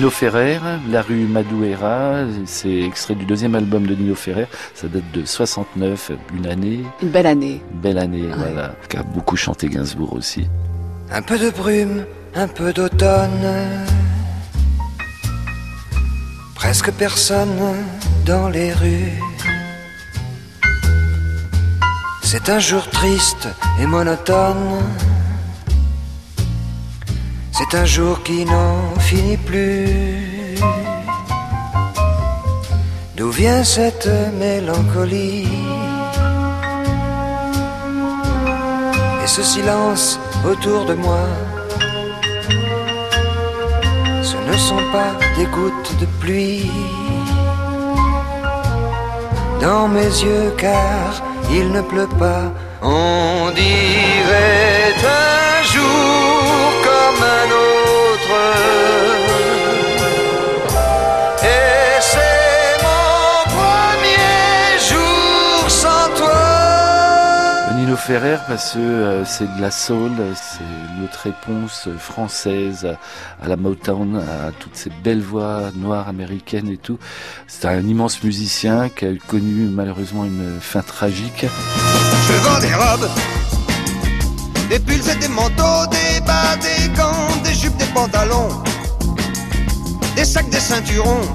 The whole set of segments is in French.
Nino Ferrer, La rue Madureira, c'est extrait du deuxième album de Nino Ferrer, ça date de 69, une année. Une belle année. Une belle année, voilà, qui a beaucoup chanté Gainsbourg aussi. Un peu de brume, un peu d'automne, presque personne dans les rues. C'est un jour triste et monotone. C'est un jour qui n'en finit plus. D'où vient cette mélancolie? Et ce silence autour de moi? Ce ne sont pas des gouttes de pluie dans mes yeux car il ne pleut pas. On dirait un jour Ferrer, parce que euh, c'est de la soul, c'est notre réponse française à, la Motown, à toutes ces belles voix noires américaines et tout. C'est un immense musicien qui a connu malheureusement une fin tragique. Je vends des robes, des pulls et des manteaux, des bas, des gants, des jupes, des pantalons, des sacs, des ceinturons,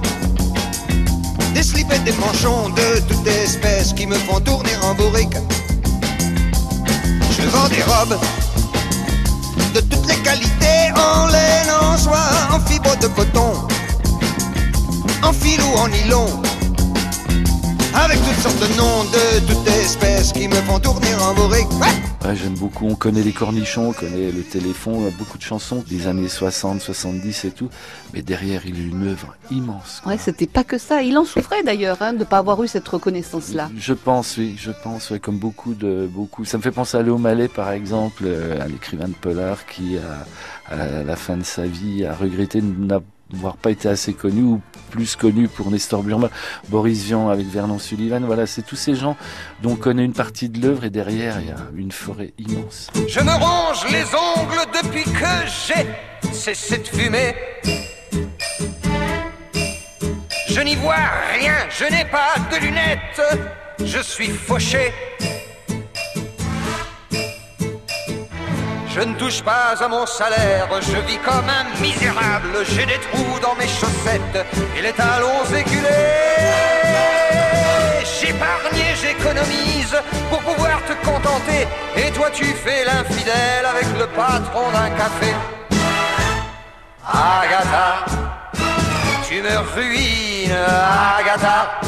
des slips et des manchons de toute espèce qui me font tourner en bourrique. Je vends des robes de toutes les qualités, en laine, en soie, en fibre de coton, en fil ou en nylon. Avec toutes sortes de noms de toutes espèces qui me font tourner en bourrique. Ouais, j'aime beaucoup. On connaît les cornichons, on connaît le téléphone, beaucoup de chansons des années 60, 70 et tout. Mais derrière, il a une œuvre immense. Ouais, c'était pas que ça. Il en souffrait d'ailleurs hein, de ne pas avoir eu cette reconnaissance-là. Je pense, oui, je pense, ouais, comme beaucoup de beaucoup. Ça me fait penser à Léo Mallet, par exemple, euh, à l'écrivain de Polar qui, a, à la fin de sa vie, a regretté n'avoir pas été assez connu ou plus connu pour Nestor Burma, Boris Vian avec Vernon Sullivan. Voilà, c'est tous ces gens dont on connaît une partie de l'œuvre et derrière il y a une forêt immense. Je me ronge les ongles depuis que j'ai cessé de fumer. Je n'y vois rien, je n'ai pas de lunettes, je suis fauché. Je ne touche pas à mon salaire, je vis comme un misérable, j'ai des trous dans mes chaussettes et les talons éculés. J'épargne, j'économise pour pouvoir te contenter, et toi tu fais l'infidèle avec le patron d'un café. Agatha, tu me ruines, Agatha.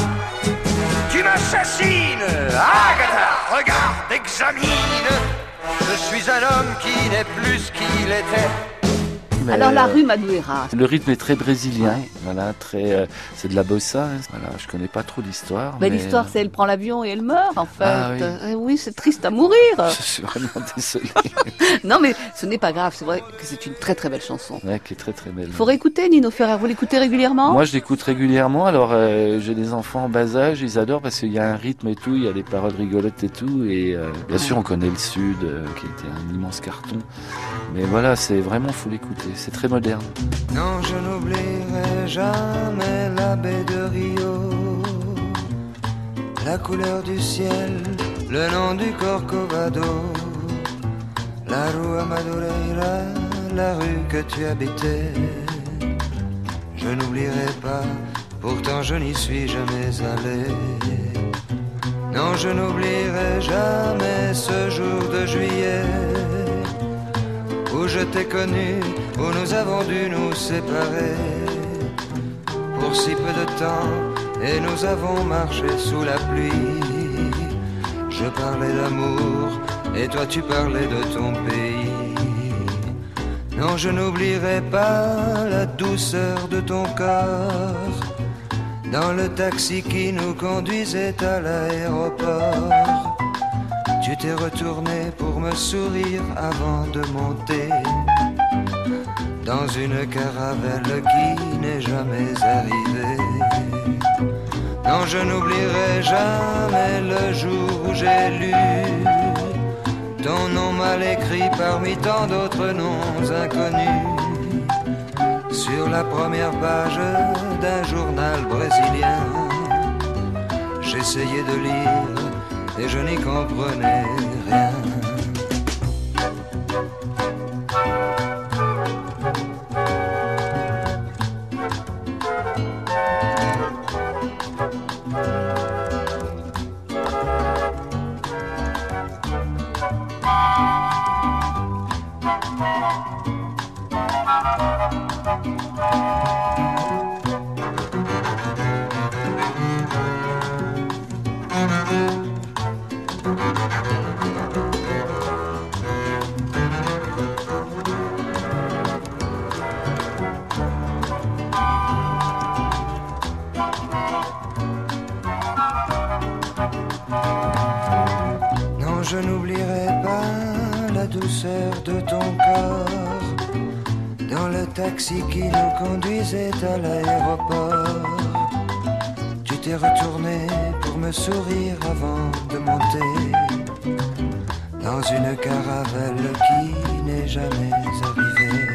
Tu m'assassines, Agatha. Regarde, examine. Je suis un homme qui n'est plus ce qu'il était. Alors la rue Madureira. Le rythme est très brésilien, voilà, très, euh, c'est de la bossa. Hein. Voilà, je connais pas trop l'histoire. Mais... L'histoire, c'est elle prend l'avion et elle meurt en fait. Ah, oui, euh, oui c'est triste à mourir. Je suis vraiment désolé. non mais ce n'est pas grave, c'est vrai que c'est une très très belle chanson. Ouais, qui est très très belle. Il faut réécouter Nino Ferrer. Vous l'écoutez régulièrement? Moi, je l'écoute régulièrement. Alors, euh, j'ai des enfants en bas âge, ils adorent parce qu'il y a un rythme et tout, il y a des paroles rigolotes et tout, et euh, bien sûr, on connaît le Sud, euh, qui était un immense carton. Mais voilà, c'est vraiment faut l'écouter. C'est très moderne. Non, je n'oublierai jamais la baie de Rio, la couleur du ciel, le nom du Corcovado, la rue Madureira, la rue que tu habitais. Je n'oublierai pas, pourtant je n'y suis jamais allé. Non, je n'oublierai jamais je t'ai connu, où nous avons dû nous séparer pour si peu de temps, et nous avons marché sous la pluie. Je parlais d'amour, et toi tu parlais de ton pays. Non, je n'oublierai pas la douceur de ton corps dans le taxi qui nous conduisait à l'aéroport. Tu t'es retourné pour me sourire avant de monter dans une caravelle qui n'est jamais arrivée. Non, je n'oublierai jamais le jour où j'ai lu ton nom mal écrit parmi tant d'autres noms inconnus sur la première page d'un journal brésilien. J'essayais de lire et je n'y comprenais rien. N'oublierai pas la douceur de ton corps dans le taxi qui nous conduisait à l'aéroport. Tu t'es retourné pour me sourire avant de monter dans une caravelle qui n'est jamais arrivée.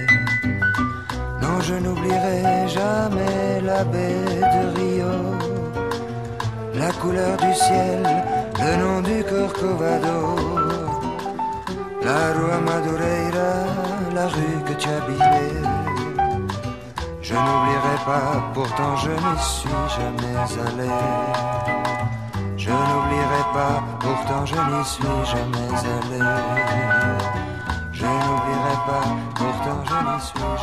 Non, je n'oublierai jamais la baie de Rio, la couleur du ciel, le nom du Corcovado, la rue Madureira, la rue que tu habitais. Je n'oublierai pas, pourtant je n'y suis jamais allé. Je n'oublierai pas, pourtant je n'y suis jamais allé. Je n'oublierai pas, pourtant je n'y suis jamais allé.